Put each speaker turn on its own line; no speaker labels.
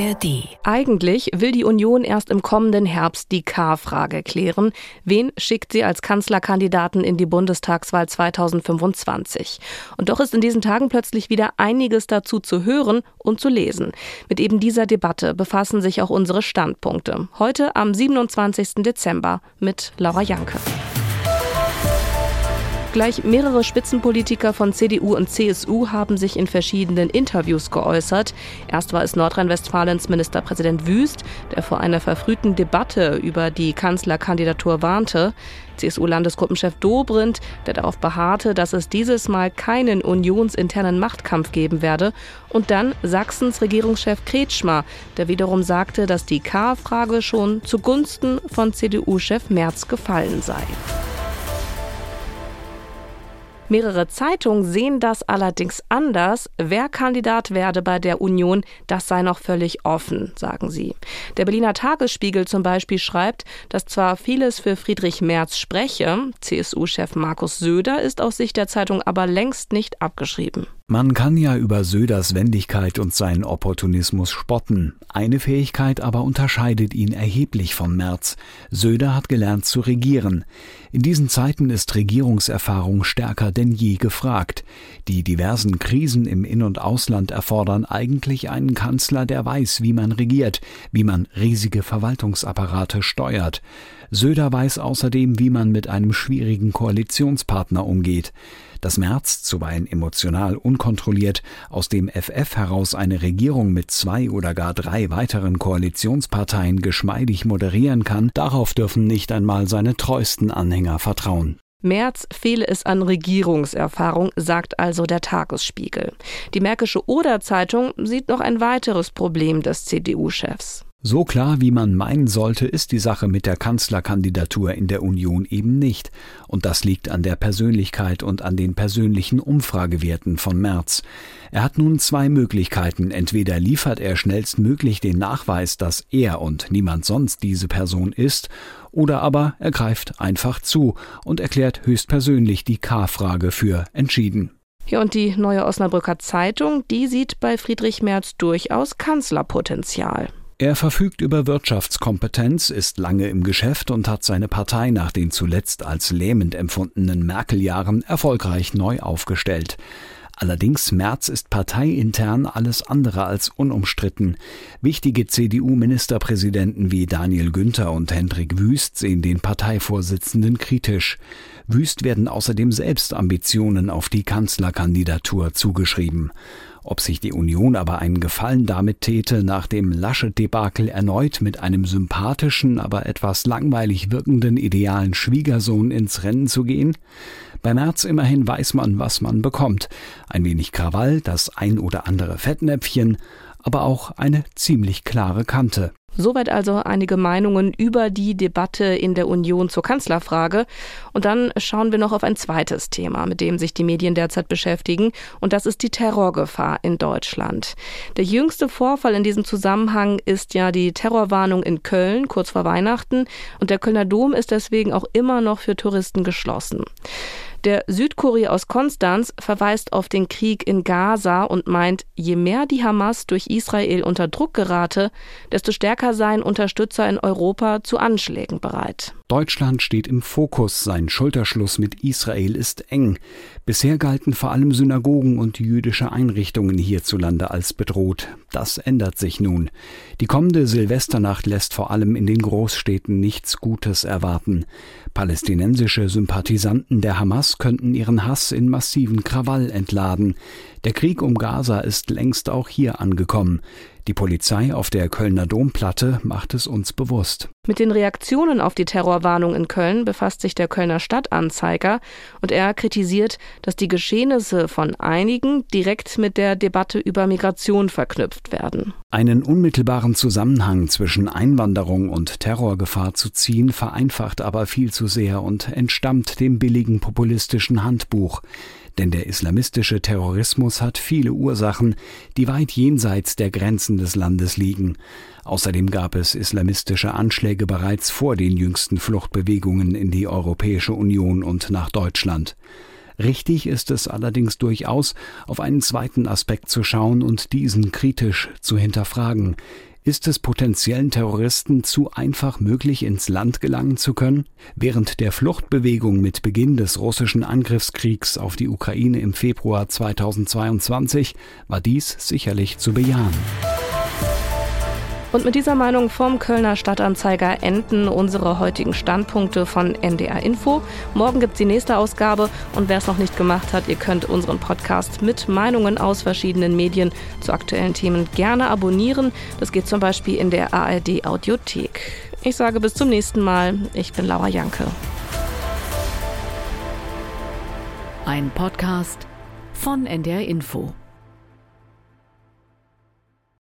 ARD. Eigentlich will die Union erst im kommenden Herbst die K-Frage klären. Wen schickt sie als Kanzlerkandidaten in die Bundestagswahl 2025? Und doch ist in diesen Tagen plötzlich wieder einiges dazu zu hören und zu lesen. Mit eben dieser Debatte befassen sich auch unsere Standpunkte. Heute am 27. Dezember mit Laura Janke. Gleich mehrere Spitzenpolitiker von CDU und CSU haben sich in verschiedenen Interviews geäußert. Erst war es Nordrhein-Westfalens Ministerpräsident Wüst, der vor einer verfrühten Debatte über die Kanzlerkandidatur warnte. CSU-Landesgruppenchef Dobrindt, der darauf beharrte, dass es dieses Mal keinen unionsinternen Machtkampf geben werde. Und dann Sachsens Regierungschef Kretschmer, der wiederum sagte, dass die K-Frage schon zugunsten von CDU-Chef Merz gefallen sei. Mehrere Zeitungen sehen das allerdings anders. Wer Kandidat werde bei der Union, das sei noch völlig offen, sagen sie. Der Berliner Tagesspiegel zum Beispiel schreibt, dass zwar vieles für Friedrich Merz spreche, CSU-Chef Markus Söder ist aus Sicht der Zeitung aber längst nicht abgeschrieben.
Man kann ja über Söders Wendigkeit und seinen Opportunismus spotten. Eine Fähigkeit aber unterscheidet ihn erheblich von Merz. Söder hat gelernt zu regieren. In diesen Zeiten ist Regierungserfahrung stärker denn je gefragt. Die diversen Krisen im In- und Ausland erfordern eigentlich einen Kanzler, der weiß, wie man regiert, wie man riesige Verwaltungsapparate steuert. Söder weiß außerdem, wie man mit einem schwierigen Koalitionspartner umgeht. Dass Merz, zuweilen emotional unkontrolliert, aus dem FF heraus eine Regierung mit zwei oder gar drei weiteren Koalitionsparteien geschmeidig moderieren kann, darauf dürfen nicht einmal seine treuesten Anhänger vertrauen.
Merz fehle es an Regierungserfahrung, sagt also der Tagesspiegel. Die Märkische Oder-Zeitung sieht noch ein weiteres Problem des CDU-Chefs.
So klar, wie man meinen sollte, ist die Sache mit der Kanzlerkandidatur in der Union eben nicht. Und das liegt an der Persönlichkeit und an den persönlichen Umfragewerten von Merz. Er hat nun zwei Möglichkeiten. Entweder liefert er schnellstmöglich den Nachweis, dass er und niemand sonst diese Person ist, oder aber er greift einfach zu und erklärt höchstpersönlich die K-Frage für entschieden.
Ja, und die neue Osnabrücker Zeitung, die sieht bei Friedrich Merz durchaus Kanzlerpotenzial.
Er verfügt über Wirtschaftskompetenz, ist lange im Geschäft und hat seine Partei nach den zuletzt als lähmend empfundenen Merkel-Jahren erfolgreich neu aufgestellt. Allerdings Merz ist parteiintern alles andere als unumstritten. Wichtige CDU-Ministerpräsidenten wie Daniel Günther und Hendrik Wüst sehen den Parteivorsitzenden kritisch. Wüst werden außerdem selbst Ambitionen auf die Kanzlerkandidatur zugeschrieben. Ob sich die Union aber einen Gefallen damit täte, nach dem Laschet-Debakel erneut mit einem sympathischen, aber etwas langweilig wirkenden idealen Schwiegersohn ins Rennen zu gehen? Bei Merz immerhin weiß man, was man bekommt. Ein wenig Krawall, das ein oder andere Fettnäpfchen, aber auch eine ziemlich klare Kante.
Soweit also einige Meinungen über die Debatte in der Union zur Kanzlerfrage. Und dann schauen wir noch auf ein zweites Thema, mit dem sich die Medien derzeit beschäftigen. Und das ist die Terrorgefahr in Deutschland. Der jüngste Vorfall in diesem Zusammenhang ist ja die Terrorwarnung in Köln kurz vor Weihnachten. Und der Kölner Dom ist deswegen auch immer noch für Touristen geschlossen. Der Südkurier aus Konstanz verweist auf den Krieg in Gaza und meint, je mehr die Hamas durch Israel unter Druck gerate, desto stärker seien Unterstützer in Europa zu Anschlägen bereit.
Deutschland steht im Fokus, sein Schulterschluss mit Israel ist eng. Bisher galten vor allem Synagogen und jüdische Einrichtungen hierzulande als bedroht. Das ändert sich nun. Die kommende Silvesternacht lässt vor allem in den Großstädten nichts Gutes erwarten. Palästinensische Sympathisanten der Hamas könnten ihren Hass in massiven Krawall entladen. Der Krieg um Gaza ist längst auch hier angekommen. Die Polizei auf der Kölner Domplatte macht es uns bewusst.
Mit den Reaktionen auf die Terrorwarnung in Köln befasst sich der Kölner Stadtanzeiger und er kritisiert, dass die Geschehnisse von einigen direkt mit der Debatte über Migration verknüpft werden.
Einen unmittelbaren Zusammenhang zwischen Einwanderung und Terrorgefahr zu ziehen, vereinfacht aber viel zu sehr und entstammt dem billigen populistischen Handbuch. Denn der islamistische Terrorismus hat viele Ursachen, die weit jenseits der Grenzen des Landes liegen. Außerdem gab es islamistische Anschläge bereits vor den jüngsten Fluchtbewegungen in die Europäische Union und nach Deutschland. Richtig ist es allerdings durchaus, auf einen zweiten Aspekt zu schauen und diesen kritisch zu hinterfragen. Ist es potenziellen Terroristen zu einfach möglich, ins Land gelangen zu können? Während der Fluchtbewegung mit Beginn des russischen Angriffskriegs auf die Ukraine im Februar 2022 war dies sicherlich zu bejahen.
Und mit dieser Meinung vom Kölner Stadtanzeiger enden unsere heutigen Standpunkte von NDR Info. Morgen gibt es die nächste Ausgabe und wer es noch nicht gemacht hat, ihr könnt unseren Podcast mit Meinungen aus verschiedenen Medien zu aktuellen Themen gerne abonnieren. Das geht zum Beispiel in der ARD Audiothek. Ich sage bis zum nächsten Mal. Ich bin Laura Janke.
Ein Podcast von NDR Info.